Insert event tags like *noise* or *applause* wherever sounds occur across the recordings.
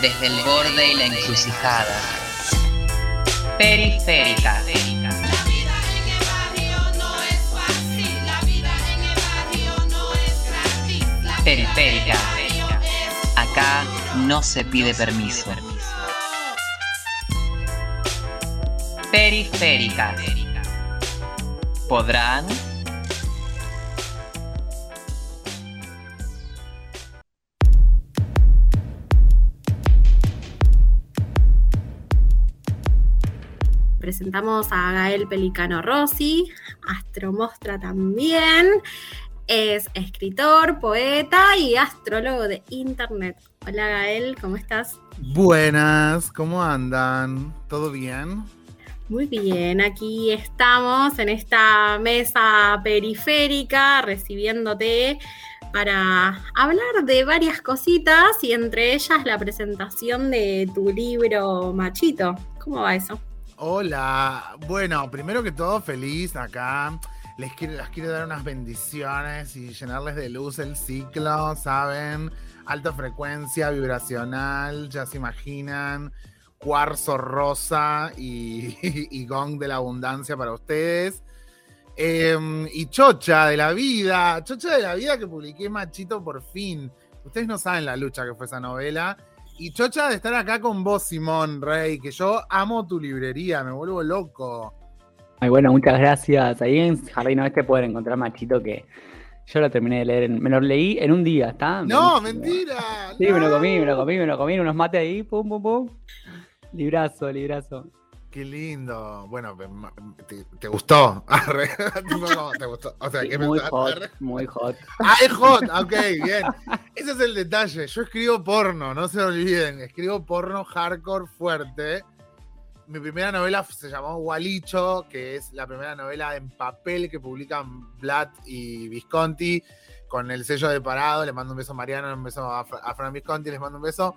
desde el borde y la encrucijada. Periférica. Periférica. Acá no se pide permiso. Periférica. ¿Podrán? Presentamos a Gael Pelicano Rossi, astromostra también, es escritor, poeta y astrólogo de internet. Hola Gael, ¿cómo estás? Buenas, ¿cómo andan? ¿Todo bien? Muy bien, aquí estamos en esta mesa periférica recibiéndote para hablar de varias cositas y entre ellas la presentación de tu libro Machito. ¿Cómo va eso? Hola, bueno, primero que todo, feliz acá. Les quiero, dar unas bendiciones y llenarles de luz el ciclo, ¿saben? Alta frecuencia vibracional, ya se imaginan. Cuarzo rosa *laughs* y, gong de la abundancia para ustedes. Em, y Chocha de la vida, Chocha de la vida que publiqué Machito por fin. Ustedes no saben la lucha que fue esa novela y chocha de estar acá con vos, Simón Rey, que yo amo tu librería, me vuelvo loco. Ay, bueno, muchas gracias. Ahí en Jardín Oeste pueden encontrar Machito que yo lo terminé de leer, me lo leí en un día, ¿está? No, mentira. Sí, me lo comí, me lo comí, me lo comí, unos mates ahí, pum, pum, pum. Librazo, librazo. Qué lindo. Bueno, ¿te, gustó? *laughs* ¿Te gustó? O sea, ¿qué muy hot, muy hot. Ah, es *laughs* hot. Ok, bien. Ese es el detalle. Yo escribo porno, no se olviden. Escribo porno hardcore fuerte. Mi primera novela se llamó Gualicho, que es la primera novela en papel que publican Blatt y Visconti con el sello de parado. Le mando un beso a Mariano, un beso a, Fran Visconti, les mando un beso.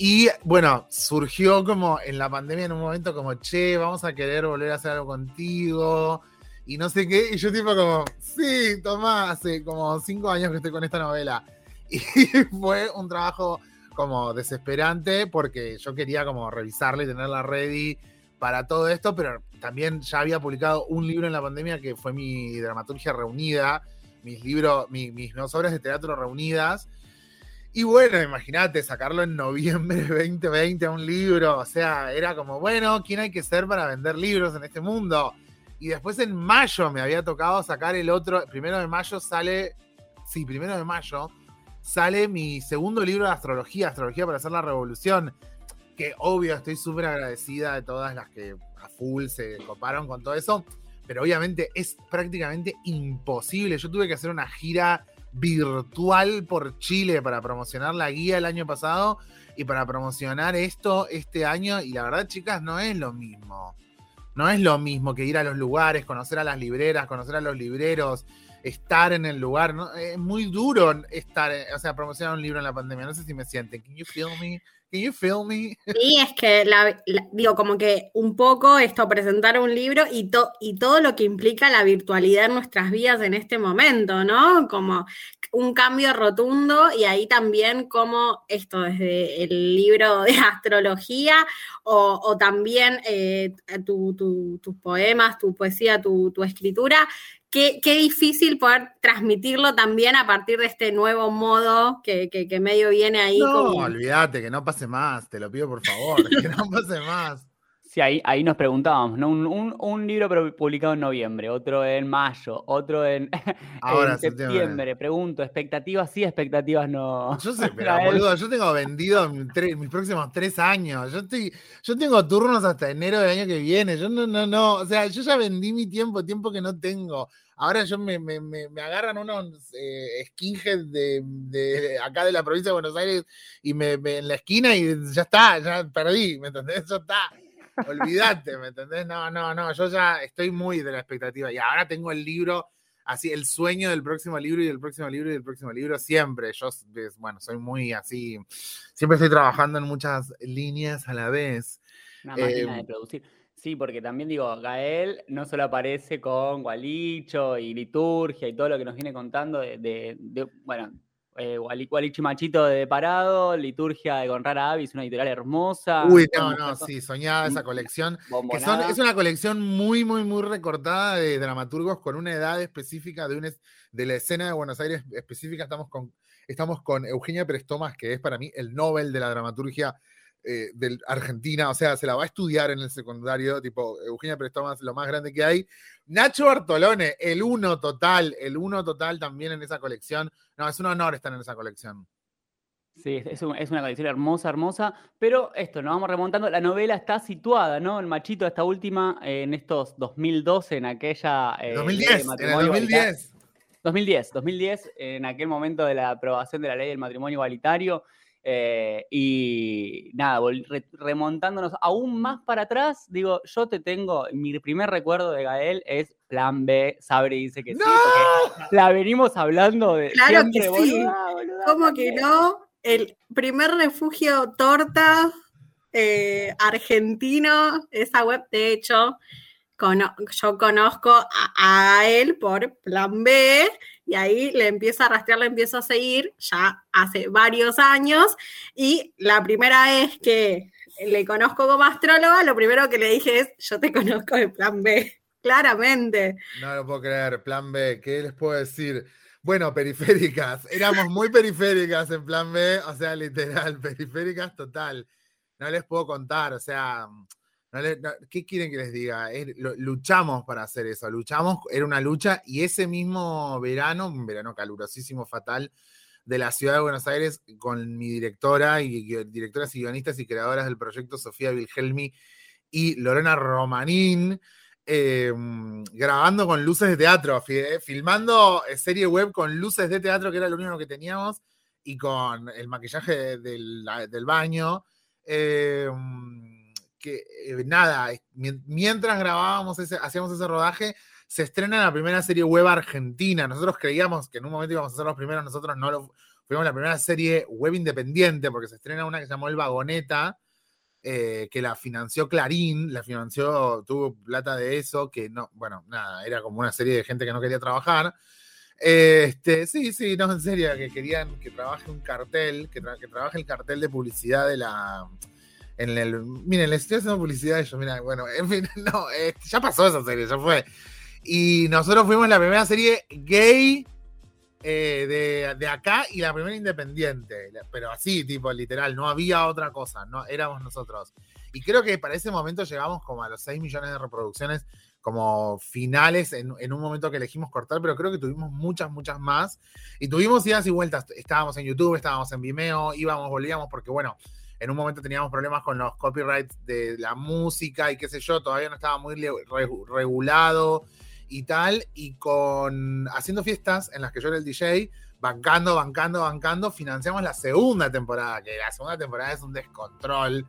Y bueno, surgió como en la pandemia en un momento como, che, vamos a querer volver a hacer algo contigo y no sé qué. Y yo tipo como, sí, Tomás, hace como cinco años que estoy con esta novela. *laughs* Y fue un trabajo como desesperante porque yo quería como revisarla y tenerla ready para todo esto, pero también ya había publicado un libro en la pandemia que fue mi dramaturgia reunida, mis libros, mis dos obras de teatro reunidas y bueno, imagínate, sacarlo en noviembre de 2020 a un libro, o sea, era como, bueno, ¿quién hay que ser para vender libros en este mundo? Y después en mayo me había tocado sacar el otro, primero de mayo sale, sí, primero de mayo sale mi segundo libro de astrología, Astrología para hacer la revolución, que obvio estoy súper agradecida de todas las que a full se coparon con todo eso, pero obviamente es prácticamente imposible. Yo tuve que hacer una gira virtual por Chile para promocionar la guía el año pasado y para promocionar esto este año. Y la verdad, chicas, no es lo mismo. No es lo mismo que ir a los lugares, conocer a las libreras, conocer a los libreros, estar en el lugar. Es muy duro estar, o sea, promocionar un libro en la pandemia. No sé si me sienten. Can you feel me? Can you feel? *laughs* Sí, es que digo, como que un poco esto, presentar un libro y, todo lo que implica la virtualidad en nuestras vidas en este momento, ¿no? Como un cambio rotundo y ahí también como esto desde el libro *laughs* de astrología o, también eh, tus poemas, tu poesía, tu escritura, Qué, difícil poder transmitirlo también a partir de este nuevo modo que, medio viene ahí. No, olvídate, que no pase más, te lo pido por favor, *laughs* que no pase más. Sí, ahí, ahí nos preguntábamos, ¿no? Un, libro publicado en noviembre, otro en mayo, otro en, *laughs* septiembre. Pregunto, ¿expectativas sí, expectativas no? Yo sé, *laughs* pero boludo, yo tengo vendido mis próximos tres años. Yo estoy, yo tengo turnos hasta enero del año que viene. Yo no, no, no. O sea, yo ya vendí mi tiempo, tiempo que no tengo. Ahora yo me, me, me, agarran unos eh, skinheads de, de, acá de la provincia de Buenos Aires y me, en la esquina y ya está, ya perdí, ¿me entendés? Ya está. Olvídate, ¿me entendés? No, no, no, yo ya estoy muy de la expectativa y ahora tengo el libro, así, el sueño del próximo libro y del próximo libro y del próximo libro siempre. Yo, bueno, soy muy así, siempre estoy trabajando en muchas líneas a la vez. Una máquina de em, producir. Sí, porque también digo, Gael no solo aparece con Gualicho y liturgia y todo lo que nos viene contando de, bueno, eh, Walichi Machito de Parado, Liturgia de Gonrara Avis, una editorial hermosa. Uy, no, no, sí, soñada esa colección. es una colección muy, muy, muy recortada de dramaturgos con una edad específica de, de la escena de Buenos Aires específica. Estamos con, estamos con Eugenia Prestomas, que es para mí el Nobel de la dramaturgia eh, de Argentina, o sea, se la va a estudiar en el secundario, tipo Eugenia Prestomas, lo más grande que hay. Nacho Bartolone, el uno total, el uno total también en esa colección. No, es un honor estar en esa colección. Sí, es, una colección hermosa, hermosa, pero esto, nos vamos remontando, la novela está situada, ¿no? El machito, esta última, en estos 2012, en aquella... 2010, eh, en el 2010. 2010, 2010, en aquel momento de la aprobación de la ley del matrimonio igualitario, eh, y nada, remontándonos aún más para atrás, digo, yo te tengo, mi primer recuerdo de Gael es Plan B, Sabri dice que sí, porque la venimos hablando de... Claro que sí, ¿cómo que no? El primer refugio torta eh, argentino, esa web, de hecho, yo conozco a, él por Plan B y ahí le empiezo a rastrear, le empiezo a seguir ya hace varios años y la primera vez que le conozco como astróloga, lo primero que le dije es, yo te *laughs* conozco de Plan B, claramente. No lo puedo creer, Plan B, ¿qué les puedo decir? Bueno, periféricas, *laughs* éramos muy periféricas en Plan B, o sea, literal, *laughs* periféricas total. No les puedo contar, o sea, ¿Qué quieren que les diga? luchamos para hacer eso, luchamos, era una lucha y ese mismo verano, un verano calurosísimo, fatal, de la ciudad de Buenos Aires, con mi directora y directoras y guionistas y creadoras del proyecto, Sofía Wilhelmi y Lorena Romanín, em, grabando con luces de teatro, eh, filmando eh, serie web con luces de teatro, que era lo único que teníamos, y con el maquillaje del, del baño. Eh, que eh, nada, mientras grabábamos, ese, hacíamos ese rodaje, se estrena la primera serie web argentina. Nosotros creíamos que en un momento íbamos a ser los primeros, nosotros no lo fuimos la primera serie web independiente, porque se estrena una que se llamó El Vagoneta, eh, que la financió Clarín, la financió, tuvo plata de eso, que no, bueno, nada, era como una serie de gente que no quería trabajar. Este, sí, sí, no, en serio, que querían que trabaje un cartel, que, que trabaje el cartel de publicidad de la, en el. Miren, les estoy haciendo publicidad a ellos, mira, bueno, en fin, *laughs* no, eh, ya pasó esa serie, ya fue. Y nosotros fuimos la primera serie gay eh, de, acá y la primera independiente. Pero así, tipo, literal, no había otra cosa, no éramos nosotros. Y creo que para ese momento llegamos como a los 6 millones de reproducciones como finales en, en, un momento que elegimos cortar, pero creo que tuvimos muchas, muchas más. Y tuvimos idas y vueltas. Estábamos en YouTube, estábamos en Vimeo, íbamos, volvíamos, porque bueno, en un momento teníamos problemas con los copyrights de la música y qué sé yo, todavía no estaba muy regulado y tal, y con haciendo fiestas en las que yo era el DJ, bancando, bancando, bancando, financiamos la segunda temporada, que la segunda temporada es un descontrol.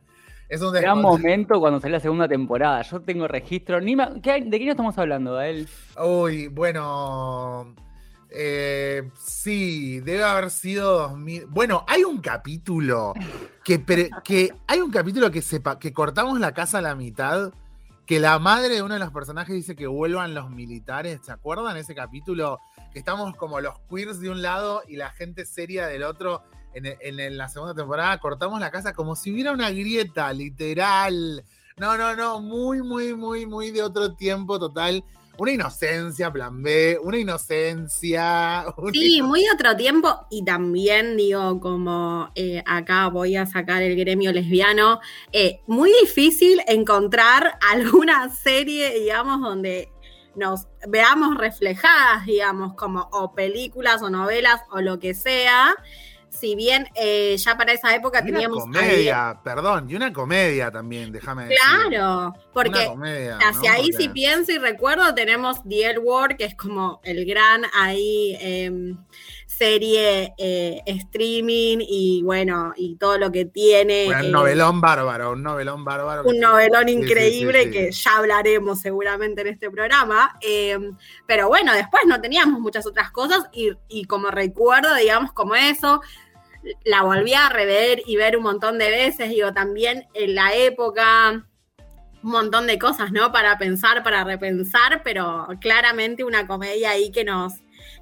Es un Gran momento cuando salió la segunda temporada. Yo tengo registro. Ni ¿De qué estamos hablando, él? Uy, bueno. Eh, sí, debe haber sido 2000. Bueno, hay un capítulo que, que hay un capítulo que sepa que cortamos la casa a la mitad, que la madre de uno de los personajes dice que vuelvan los militares. ¿Se acuerdan ese capítulo? Que estamos como los queers de un lado y la gente seria del otro. En, en la segunda temporada cortamos la casa como si hubiera una grieta, literal. No, no, no, muy, muy, muy, muy de otro tiempo total una inocencia, plan B, una inocencia. *laughs* sí, muy otro tiempo. Y también digo, como eh, acá voy a sacar el gremio lesbiano, eh, muy difícil encontrar *laughs* alguna serie, digamos, donde nos veamos reflejadas, digamos, como o películas o novelas o lo que sea, si bien eh, ya para esa época teníamos. Una comedia, perdón, y una comedia también, déjame decir. Claro, porque hacia ahí si pienso y recuerdo, tenemos The L Word, que es como el gran ahí em, serie eh, streaming y bueno, y todo lo que tiene. un eh, novelón bárbaro, un novelón bárbaro. Un novelón increíble que ya hablaremos seguramente en este programa. Em, pero bueno, después no teníamos muchas otras cosas y, y como recuerdo, digamos, como eso la volví a rever y ver un montón de veces, digo, también en la época, un montón de cosas, ¿no? Para pensar, para repensar, pero claramente una comedia ahí que nos,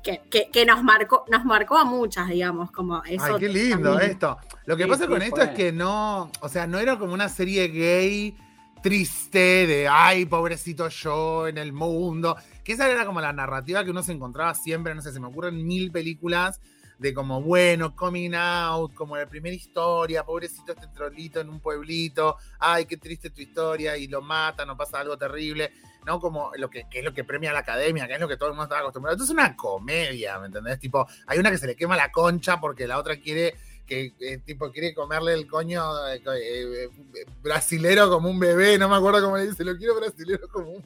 que, que- que nos marcó, nos marcó a muchas, digamos, como eso. Ay, qué lindo también. esto. Lo que Sí, pasa sí, con esto fue. es que no, o sea, no era como una serie gay triste de, ay, pobrecito yo en el mundo. Que esa era como la narrativa que uno se encontraba siempre, no sé, se me ocurren mil películas de como, bueno, coming out, como la primera historia, pobrecito este trolito en un pueblito, ay, qué triste tu historia, y lo matan, o pasa algo terrible, ¿no? Como lo que, que es lo que premia la academia, que es lo que todo el mundo estaba acostumbrado. Entonces es una comedia, ¿me entendés? Tipo, hay una que se le quema la concha porque la otra quiere que eh, tipo quiere comerle el coño eh, eh, eh, brasilero como un bebé, no me acuerdo cómo le dice, lo quiero brasilero como un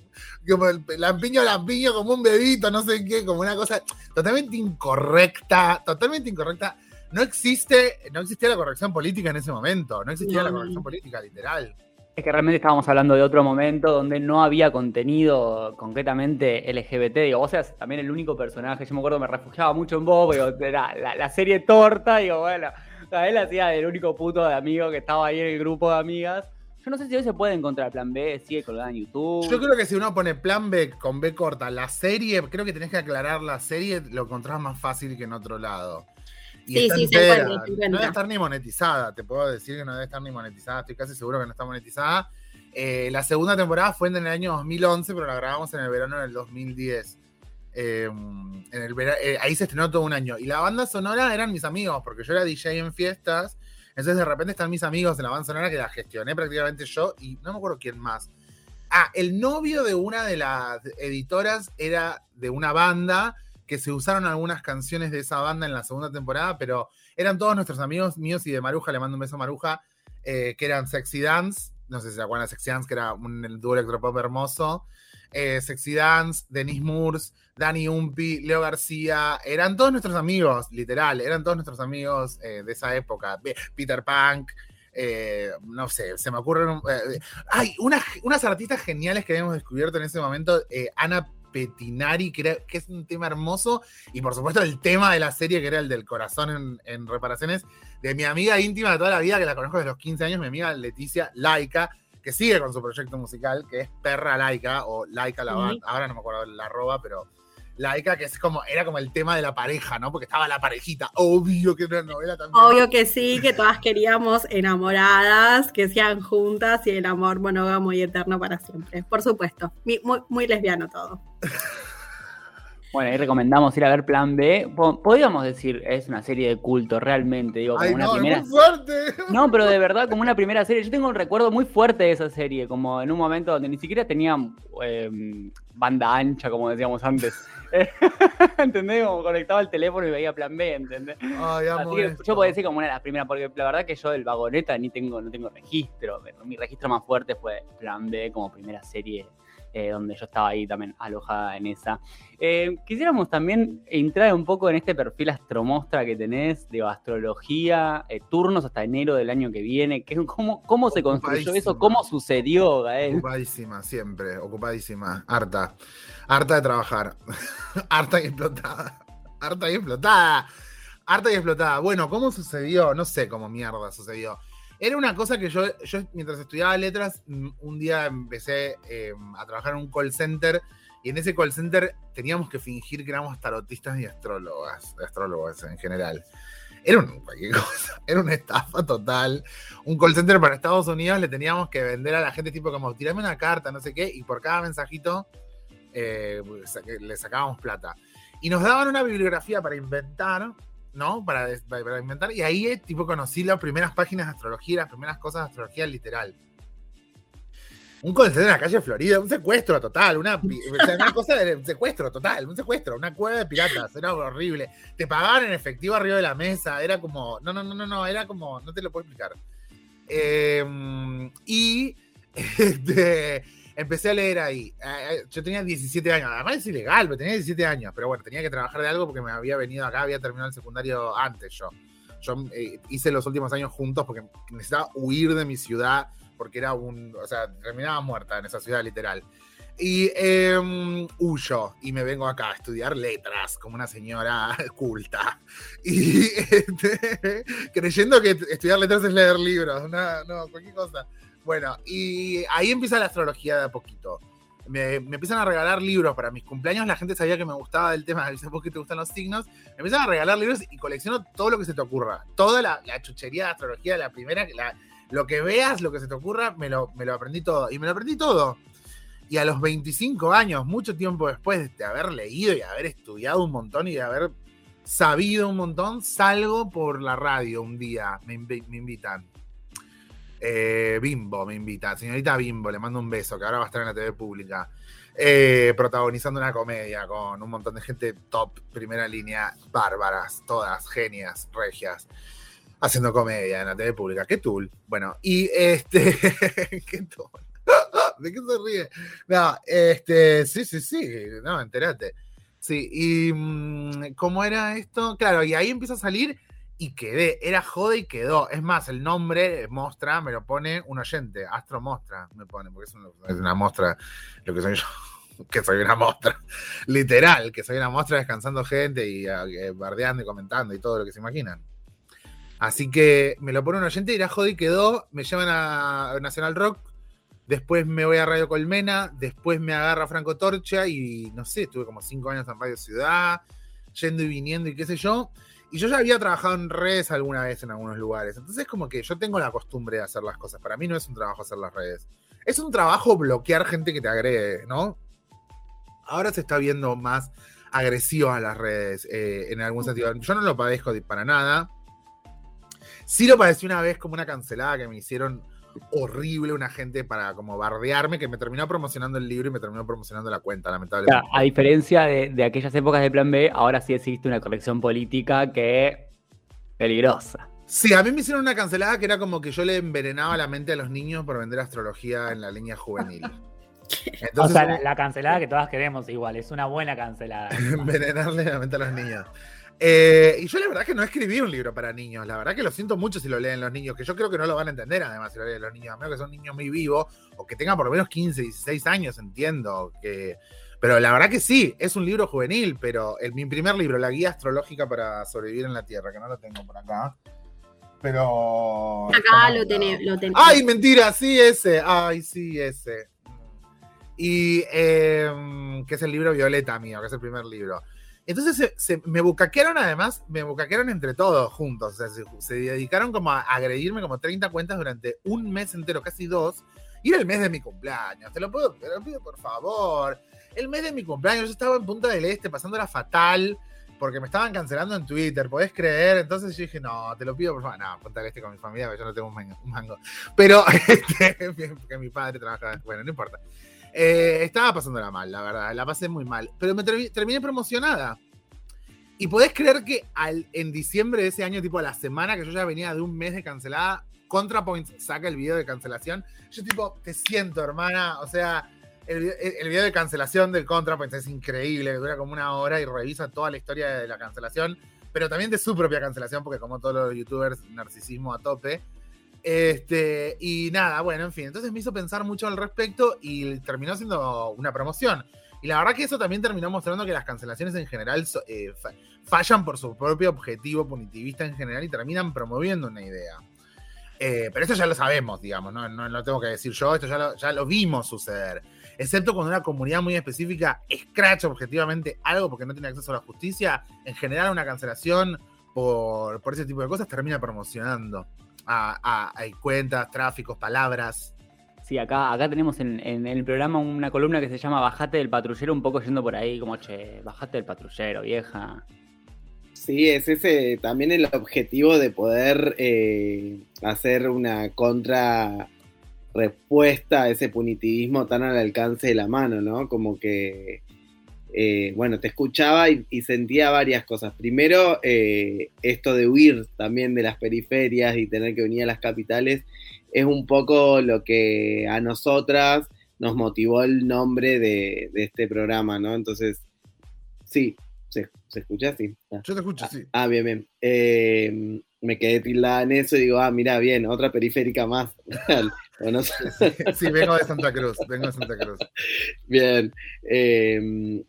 como el lampiño lampiño como un bebito, no sé qué, como una cosa totalmente incorrecta, totalmente incorrecta. No existe, no existía la corrección política en ese momento, no existía No, la corrección política literal. Es que realmente estábamos hablando de otro momento donde no había contenido concretamente LGBT. Digo, vos eras también el único personaje. Yo me acuerdo me refugiaba mucho en vos, digo, era la, la serie torta. Digo, bueno, sea, él hacía el único puto de amigo que estaba ahí en el grupo de amigas. Yo no sé si hoy se puede encontrar Plan B, sigue colgada en YouTube. Yo creo que si uno pone plan B con B corta, la serie, creo que tenés que aclarar la serie, lo encontrás más fácil que en otro lado. Y Sí, sí, se encuentra, No debe estar ni monetizada, te puedo decir que no debe estar ni monetizada, estoy casi seguro que no está monetizada. Eh, la segunda temporada fue en el año 2011, pero la grabamos en el verano del 2010. Eh, eh, ahí se estrenó todo un año. Y la banda sonora eran mis amigos, porque yo era DJ en fiestas. Entonces de repente están mis amigos en la banda sonora que la gestioné prácticamente yo y no me acuerdo quién más. Ah, el novio de una de las editoras era de una banda que se usaron algunas canciones de esa banda en la segunda temporada, pero eran todos nuestros amigos míos y de Maruja, le mando un beso a Maruja, eh, que eran Sexy Dance, no sé si se acuerdan de Sexy Dance, que era un dúo electropop hermoso, eh, Sexy Dance, Denise Moores, Dani Umpi, Leo García, eran todos nuestros amigos, literal, eran todos nuestros amigos eh, de esa época, Peter Punk, eh, no sé, se me ocurren... hay unas, artistas geniales que habíamos descubierto en ese momento, Ana Petinari, que, que es un tema hermoso, y por supuesto el tema de la serie, que era el del corazón en, en reparaciones, de mi amiga íntima de toda la vida, que la conozco desde los 15 años, mi amiga Leticia Laika, que sigue con su proyecto musical, que es Perra Laika, o Laika la ahora no me acuerdo la arroba, pero Laika, que es como, era como el tema de la pareja, ¿no? Porque estaba la parejita, obvio que era una novela también. Obvio que sí, que todas queríamos enamoradas, que sean juntas y el amor monógamo y eterno para siempre. Por supuesto, muy, muy lesbiano todo. *laughs* Bueno, ahí recomendamos ir a ver Plan B. Po- Podríamos decir, es una serie de culto, realmente. Digo, como Ay, una no, primera. es muy fuerte. No, pero de verdad, como una primera serie. Yo tengo un recuerdo muy fuerte de esa serie, como en un momento donde ni siquiera tenía eh, banda ancha, como decíamos antes. *laughs* ¿Entendés? Como conectaba el teléfono y veía Plan B, ¿entendés? Ay, Así que esto. yo puedo decir como una de las primeras, porque la verdad que yo del vagoneta ni tengo, no tengo registro. pero Mi registro más fuerte fue Plan B como primera serie eh, donde yo estaba ahí también alojada en esa. Eh, quisiéramos también entrar un poco en este perfil astromostra que tenés, de astrología, eh, turnos hasta enero del año que viene. ¿Qué- cómo, ¿Cómo se construyó eso? ¿Cómo sucedió, Gael? Ocupadísima, siempre, ocupadísima. Harta. Harta de trabajar. *laughs* Harta y explotada. Harta y explotada. Harta y explotada. Bueno, ¿cómo sucedió? No sé cómo mierda sucedió. Era una cosa que yo, yo mientras estudiaba letras, mm, un día empecé eh, a trabajar en un call center y en ese call center teníamos que fingir que éramos tarotistas y astrólogas, astrólogos en general. Era un, *laughs* cosa, era una estafa total. Un call center para Estados Unidos le teníamos que vender a la gente tipo como, tirame una carta, no sé qué, y por cada mensajito eh, le sacábamos plata. Y nos daban una bibliografía para inventar, ¿no? Para, para- inventar, y ahí eh, tipo conocí las primeras páginas de astrología, las primeras cosas de astrología literal. Un center en la calle Florida, un secuestro total, una, cosa de secuestro total, un secuestro, una cueva de piratas, era horrible. Te pagaban en efectivo arriba de la mesa, era como, no, no, no, no, no, era como, no te lo puedo explicar. Eh, y *laughs* este, empecé a leer ahí. Eh, Yo tenía 17 años, además es ilegal, pero tenía 17 años, pero bueno, tenía que trabajar de algo porque me había venido acá, había terminado el secundario antes yo. Yo eh, hice los últimos años juntos porque necesitaba huir de mi ciudad, porque era un, o sea, terminaba muerta en esa ciudad literal. Y eh, huyo y me vengo acá a estudiar letras como una señora *laughs* culta. Y este, *laughs* creyendo que estudiar letras es leer libros, no, no, cualquier cosa. Bueno, y ahí empieza la astrología de a poquito. me, empiezan a regalar libros para mis cumpleaños. La gente sabía que me gustaba el tema, ¿vos que te gustan los signos? Me empiezan a regalar libros y colecciono todo lo que se te ocurra. Toda la, chuchería de astrología, la primera, la, lo que veas, lo que se te ocurra, me lo, aprendí todo. Y me lo aprendí todo. Y a los 25 años, mucho tiempo después de haber leído y haber estudiado un montón y de haber sabido un montón, salgo por la radio un día, me, me invitan. Eh, Bimbo me invita, señorita Bimbo, le mando un beso, que ahora va a estar en la TV pública, eh, protagonizando una comedia con un montón de gente top, primera línea, bárbaras, todas, genias, regias, haciendo comedia en la TV pública. ¿Qué tool? Bueno, y este, *laughs* ¿qué tool? *laughs* ¿De qué se ríe? No, este, sí, sí, sí, no, entérate. Sí, y mm, ¿cómo era esto? Claro, y ahí empieza a salir y quedé, era jode y quedó. Es más, el nombre, Mostra, me lo pone un oyente, Astro Mostra, me pone, porque es una, es mostra, lo que soy yo, *laughs* que soy una mostra, *laughs* literal, que soy una mostra descansando gente y eh, bardeando y comentando y todo lo que se imaginan. Así que me lo pone un oyente y era jode y quedó, me llevan a Nacional Rock, después me voy a Radio Colmena, después me agarra Franco Torcha y no sé, estuve como cinco años en Radio Ciudad, yendo y viniendo y qué sé yo. Y yo ya había trabajado en redes alguna vez en algunos lugares. Entonces, como que yo tengo la costumbre de hacer las cosas. Para mí no es un trabajo hacer las redes. Es un trabajo bloquear gente que te agregue, ¿no? Ahora se está viendo más agresiva a las redes eh, en algún sentido. Yo no lo padezco de- para nada. Sí lo padecí una vez como una cancelada que me hicieron horrible una gente para como bardearme que me terminó promocionando el libro y me terminó promocionando la cuenta, O lamentablemente. a diferencia de, de aquellas épocas de Plan B, ahora sí existe una corrección política que es peligrosa. Sí, a mí me hicieron una cancelada que era como que yo le envenenaba la mente a los niños por vender astrología en la línea juvenil. *laughs* O Entonces, sea, la, la cancelada que todas queremos igual, es una buena cancelada. *laughs* envenenarle la mente a los niños. Eh, y yo la verdad que no escribí un libro para niños. La verdad que lo siento mucho si lo leen los niños, que yo creo que no lo van a entender además si lo leen los niños, a menos que son niños muy vivos o que tengan por lo menos 15, 16 años, entiendo. que Pero la verdad que sí, es un libro juvenil, pero el, mi primer libro, La Guía Astrológica para Sobrevivir en la Tierra, que no lo tengo por acá. Pero... Acá lo tenemos. Lo ten- Ay, mentira, sí, ese. Ay, sí, ese. Y eh, que es el libro Violeta mío, que es el primer libro. Entonces se, se- me bucaquearon además, me bucaquearon entre todos juntos. O sea, se, se dedicaron como a agredirme como 30 cuentas durante un mes entero, casi dos. Y era el mes de mi cumpleaños. Te lo puedo, te lo pido por favor. El mes de mi cumpleaños, yo estaba en Punta del Este pasándola fatal porque me estaban cancelando en Twitter, ¿podés creer? Entonces yo dije, no, te lo pido por favor. No, Punta del Este con mi familia, yo no tengo un mango. un mango. Pero, *laughs* este, porque mi padre trabaja, bueno, no importa. Eh, estaba pasándola mal, la verdad, la pasé muy mal. Pero me termi- terminé promocionada. Y podés creer que en diciembre de ese año, tipo a la semana que yo ya venía de un mes de cancelada, ContraPoint saca el video de cancelación. Yo tipo, te siento, hermana. O sea, el, el- video de cancelación del ContraPoint es increíble, dura como una hora y revisa toda la historia de la cancelación, pero también de su propia cancelación, porque como todos los youtubers, narcisismo a tope. Este, y nada, bueno, en fin, entonces me hizo pensar mucho al respecto y terminó siendo una promoción. Y la verdad que eso también terminó mostrando que las cancelaciones en general eh, fa- fallan por su propio objetivo punitivista en general y terminan promoviendo una idea. Eh, pero esto ya lo sabemos, digamos, ¿no? No, lo tengo que decir yo, esto ya lo, ya lo vimos suceder. Excepto cuando una comunidad muy específica escracha objetivamente algo porque no tiene acceso a la justicia, en general una cancelación por, por ese tipo de cosas termina promocionando a, a- a cuentas, tráficos, palabras. Sí, acá, acá tenemos en, en el programa una columna que se llama Bajate del patrullero, un poco yendo por ahí, como, che, bajate del patrullero, vieja. Sí, es ese también el objetivo de poder eh, hacer una contra respuesta a ese punitivismo tan al alcance de la mano, ¿no? Como que, eh, bueno, te escuchaba y, y sentía varias cosas. Primero, eh, esto de huir también de las periferias y tener que venir a las capitales es un poco lo que a nosotras nos motivó el nombre de, de este programa, ¿no? Entonces, sí, se, se escucha, sí. Ah. Yo te escucho, sí. Ah, bien, bien. Eh, me quedé tildada en eso y digo, ah, mira, bien, otra periférica más. *laughs* Bueno, *laughs* Sí, vengo de Santa Cruz, vengo de Santa Cruz. bien. Eh,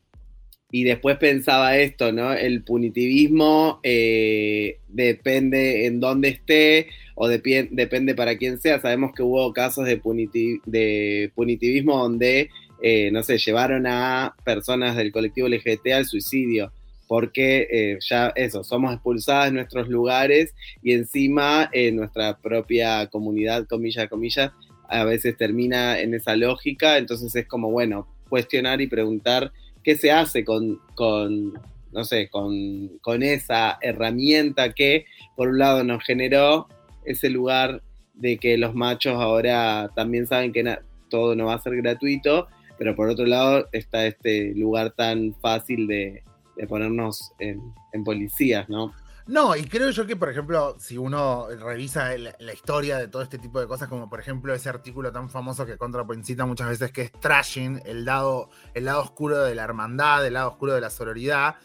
y después pensaba esto, ¿no? El punitivismo eh, depende en dónde esté o depende para quién sea. Sabemos que hubo casos de, puniti- de punitivismo donde eh, no sé, llevaron a personas del colectivo LGBT al suicidio, porque eh, ya eso, somos expulsadas de nuestros lugares y encima en nuestra propia comunidad, comillas, comillas, a veces termina en esa lógica, entonces es como, bueno, cuestionar y preguntar qué se hace con, con no sé, con, con esa herramienta que por un lado nos generó ese lugar de que los machos ahora también saben que todo no va a ser gratuito, pero por otro lado está este lugar tan fácil de, de ponernos en, en policías, ¿no? No, y creo yo que, por ejemplo, si uno revisa la historia de todo este tipo de cosas, como por ejemplo ese artículo tan famoso que ContraPoint cita muchas veces, que es Trashing, el lado, el lado oscuro de la hermandad, el lado oscuro de la sororidad,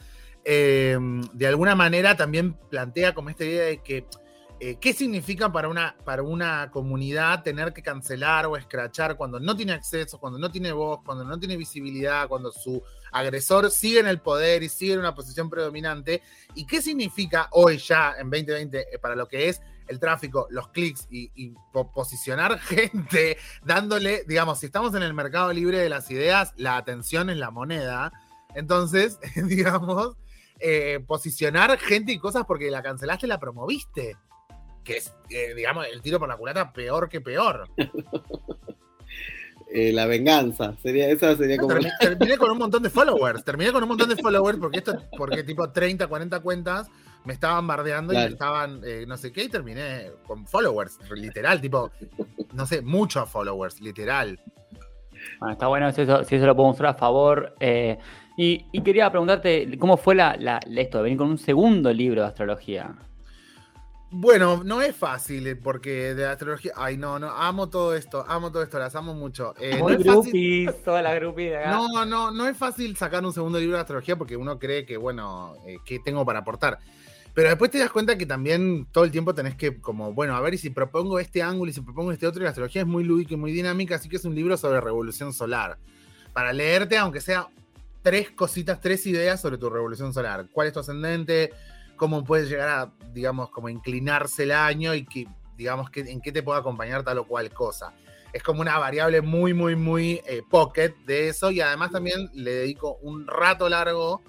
eh, de alguna manera también plantea como esta idea de que eh, qué significa para una, para una comunidad tener que cancelar o escrachar cuando no tiene acceso, cuando no tiene voz, cuando no tiene visibilidad, cuando su agresor sigue en el poder y sigue en una posición predominante. ¿Y qué significa hoy ya, en 2020, eh, para lo que es el tráfico, los clics y, y po- posicionar *laughs* gente, dándole, digamos, si estamos en el mercado libre de las ideas, la atención es la moneda. Entonces, *laughs* digamos, eh, posicionar gente y cosas porque la cancelaste, la promoviste. Que es, eh, digamos, el tiro por la culata peor que peor. *laughs* Eh, la venganza, sería, esa sería como... Termi- Terminé con un montón de followers. Terminé con un montón de followers porque esto, porque tipo 30, 40 cuentas me estaban bardeando y me estaban eh, no sé qué, y terminé con followers, literal, tipo, no sé, muchos followers, literal. Bueno, está bueno si eso, si eso lo podemos usar a favor. eh, y, y quería preguntarte, ¿cómo fue la, la- esto de venir con un segundo libro de astrología? Bueno, no es fácil eh, porque de astrología, ay no, no, amo todo esto, amo todo esto, las amo mucho. Eh, no Muy es fácil- groupies, todas las groupies de acá. No, no, no es fácil sacar un segundo libro de astrología porque uno cree que, bueno, eh, ¿qué tengo para aportar? Pero después te das cuenta que también todo el tiempo tenés que, como, bueno, a ver, y si propongo este ángulo y si propongo este otro, y la astrología es muy lúdica y muy dinámica, así que es un libro sobre revolución solar. Para leerte, aunque sea tres cositas, tres ideas sobre tu revolución solar. ¿Cuál es tu ascendente? ¿Cómo puedes llegar a, digamos, como inclinarse el año y que, digamos, que, en qué te puede acompañar tal o cual cosa? es como una variable muy, muy, muy eh, pocket de eso. Y además también le dedico un rato largo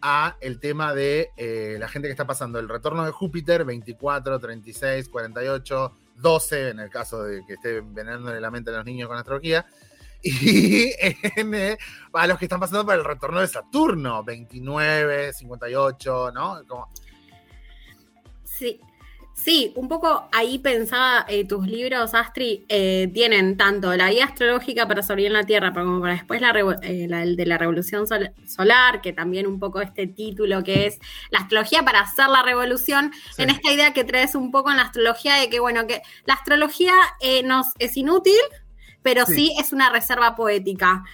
a el tema de eh, la gente que está pasando el retorno de Júpiter, 24, 36, 48, 12, en el caso de que esté envenenando la mente a los niños con astrología. *laughs* Y en, eh, a los que están pasando por el retorno de Saturno, 29, 58, ¿no? Como, Sí. Sí, un poco ahí pensaba eh, tus libros, Astri, eh, tienen tanto la guía astrológica para sobrevivir en la Tierra, pero como para después la, eh, la- el de la revolución sol- solar, que también un poco este título que es la astrología para hacer la revolución, Sí. en esta idea que traes un poco en la astrología de que, bueno, que la astrología eh, nos es inútil, pero Sí. sí es una reserva poética.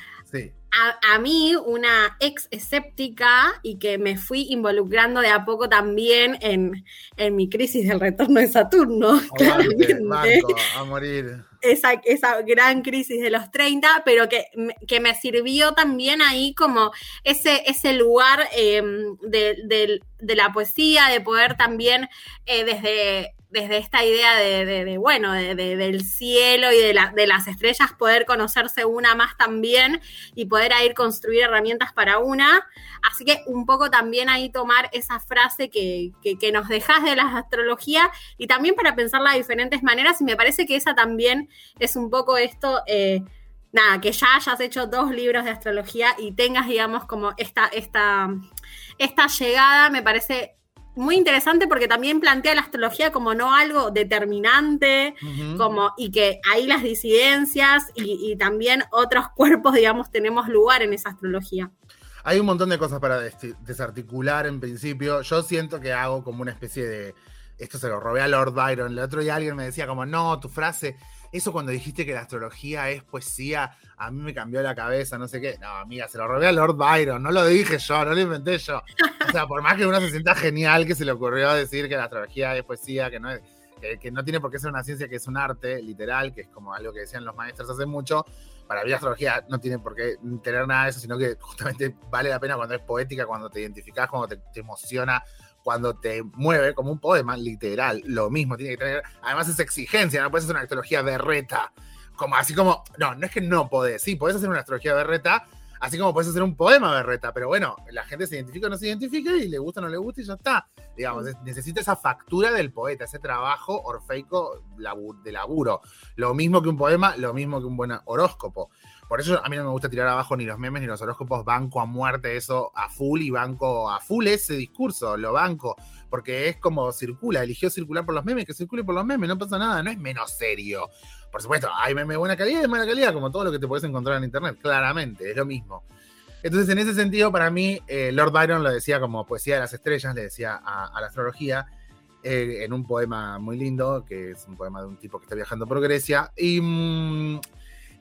A, a mí, una ex escéptica, y que me fui involucrando de a poco también en, en mi crisis del retorno de Saturno, Aguante, claramente. banco, a morir. Esa, esa gran crisis de los 30, pero que, me- que me sirvió también ahí como ese, ese lugar eh, de, de- de la poesía, de poder también eh, desde, desde esta idea de, bueno, de- de- del cielo y de, la- de las estrellas, poder conocerse una más también y poder ahí construir herramientas para una. Así que un poco también ahí tomar esa frase que nos dejas de la astrología y también para pensarla de diferentes maneras y me parece que esa también es un poco esto, eh, nada, que ya hayas hecho dos libros de astrología y tengas, digamos, como esta, esta, esta llegada, me parece muy interesante porque también plantea la astrología como no algo determinante, como, y que ahí las disidencias y, y también otros *laughs* cuerpos, digamos, tenemos lugar en esa astrología. Hay un montón de cosas para des- desarticular en principio. Yo siento que hago como una especie de. Esto se lo robé a Lord Byron. El otro día alguien me decía, como, no, tu frase, eso cuando dijiste que la astrología es poesía, a mí me cambió la cabeza, no sé qué. No, amiga, se lo robé a Lord Byron, no lo dije yo, no lo inventé yo. O sea, por más que uno se sienta genial que se le ocurrió decir que la astrología es poesía, que no es. Que, no tiene por qué ser una ciencia, que es un arte literal, que es como algo que decían los maestros hace mucho, para mí la astrología no tiene por qué tener nada de eso, sino que justamente vale la pena cuando es poética, cuando te identificás, cuando te emociona, cuando te mueve como un poema, literal, lo mismo tiene que tener. Además es exigencia, no puede ser una astrología berreta, como así como, no, no es que no podés, sí, podés hacer una astrología berreta, así como podés hacer un poema berreta, pero bueno, la gente se identifica o no se identifica y le gusta o no le gusta y ya está. Digamos, es- necesita esa factura del poeta, ese trabajo orfeico de laburo. Lo mismo que un poema, lo mismo que un buen horóscopo. Por eso a mí no me gusta tirar abajo ni los memes ni los horóscopos, banco a muerte eso a full y banco a full ese discurso, lo banco, porque es como circula, eligió circular por los memes, que circule por los memes, no pasa nada, no es menos serio. Por supuesto, hay memes de buena calidad y de mala calidad, como todo lo que te puedes encontrar en internet, claramente, es lo mismo. Entonces, en ese sentido, para mí, eh, Lord Byron lo decía como poesía de las estrellas, le decía a, la astrología, eh, en un poema muy lindo, que es un poema de un tipo que está viajando por Grecia. Y mm,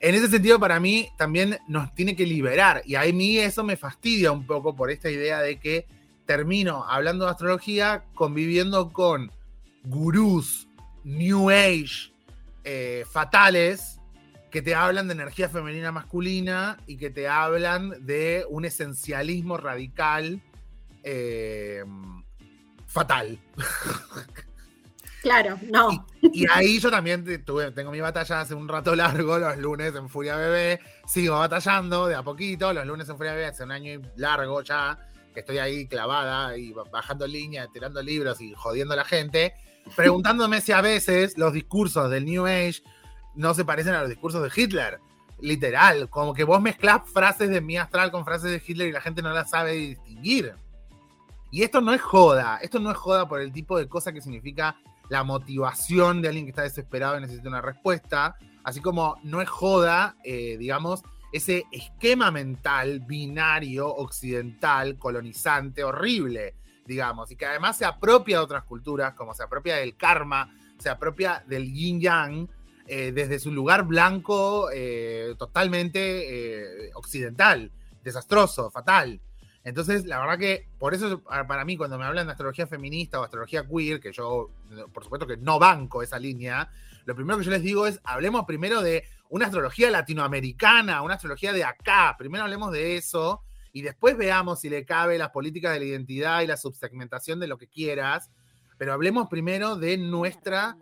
en ese sentido, para mí, también nos tiene que liberar. Y a mí eso me fastidia un poco por esta idea de que termino hablando de astrología conviviendo con gurús, New Age, eh, fatales, que te hablan de energía femenina masculina y que te hablan de un esencialismo radical eh, fatal. *laughs* Claro, no. Y ahí yo también tengo mi batalla hace un rato largo, los lunes en Furia Bebé. Sigo batallando de a poquito, los lunes en Furia Bebé hace un año y largo ya, que estoy ahí clavada y ba- bajando línea, tirando libros y jodiendo a la gente, preguntándome si a veces los discursos del New Age no se parecen a los discursos de Hitler. Literal, como que vos mezclás frases de mi astral con frases de Hitler y la gente no las sabe distinguir. Y esto no es joda, esto no es joda por el tipo de cosa que significa la motivación de alguien que está desesperado y necesita una respuesta, así como no es joda, eh, digamos, ese esquema mental binario, occidental, colonizante, horrible, digamos, y que además se apropia de otras culturas, como se apropia del karma, se apropia del yin yang, eh, desde su lugar blanco, eh, totalmente occidental, desastroso, fatal. Entonces, la verdad que por eso para para mí cuando me hablan de astrología feminista o astrología queer, que yo por supuesto que no banco esa línea, lo primero que yo les digo es, hablemos primero de una astrología latinoamericana, una astrología de acá, primero hablemos de eso y después veamos si le cabe las políticas de la identidad y la subsegmentación de lo que quieras, pero hablemos primero de nuestra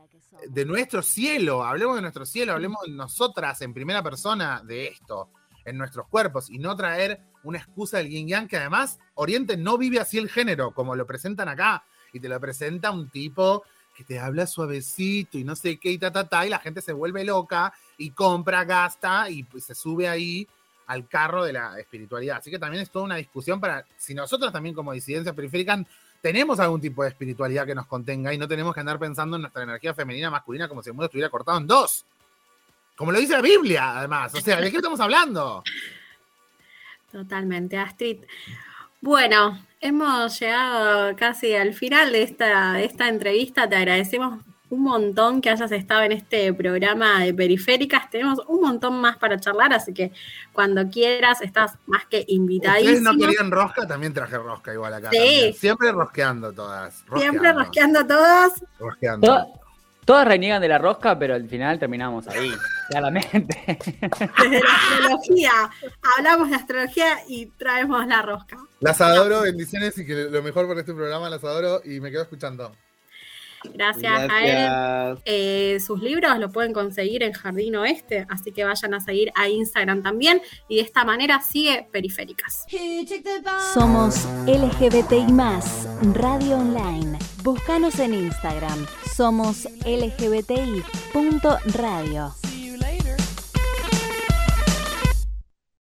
de nuestro cielo, hablemos de nuestro cielo, hablemos de nosotras en primera persona de esto, en nuestros cuerpos, y no traer una excusa del yin que además Oriente no vive así el género, como lo presentan acá, y te lo presenta un tipo que te habla suavecito y no sé qué, y ta, ta, ta, y la gente se vuelve loca y compra, gasta y pues, se sube ahí al carro de la espiritualidad. Así que también es toda una discusión para, si nosotros también como disidencia periférica tenemos algún tipo de espiritualidad que nos contenga y no tenemos que andar pensando en nuestra energía femenina masculina como si el mundo estuviera cortado en dos. Como lo dice la Biblia, además. O sea, ¿de qué estamos hablando? Totalmente, Astrid. Bueno, hemos llegado casi al final de esta, de esta entrevista. Te agradecemos un montón que hayas estado en este programa de Periféricas. Tenemos un montón más para charlar, así que cuando quieras estás más que Ustedes invitadísimo. no querían rosca, también traje rosca igual acá. Sí. también. Siempre rosqueando todas. Siempre rosqueando todos. Rosqueando. To- Todas reniegan de la rosca, pero al final terminamos ahí, *laughs* claramente. Desde la astrología. Hablamos de astrología y traemos la rosca. Las adoro, bendiciones y que lo mejor por este programa las adoro y me quedo escuchando. Gracias, a él. Gracias. Eh, sus libros lo pueden conseguir en Jardín Oeste, así que vayan a seguir a Instagram también. Y de esta manera sigue Periféricas. Somos LGBTI más, Radio Online. Búscanos en Instagram. Somos LGBTI.radio.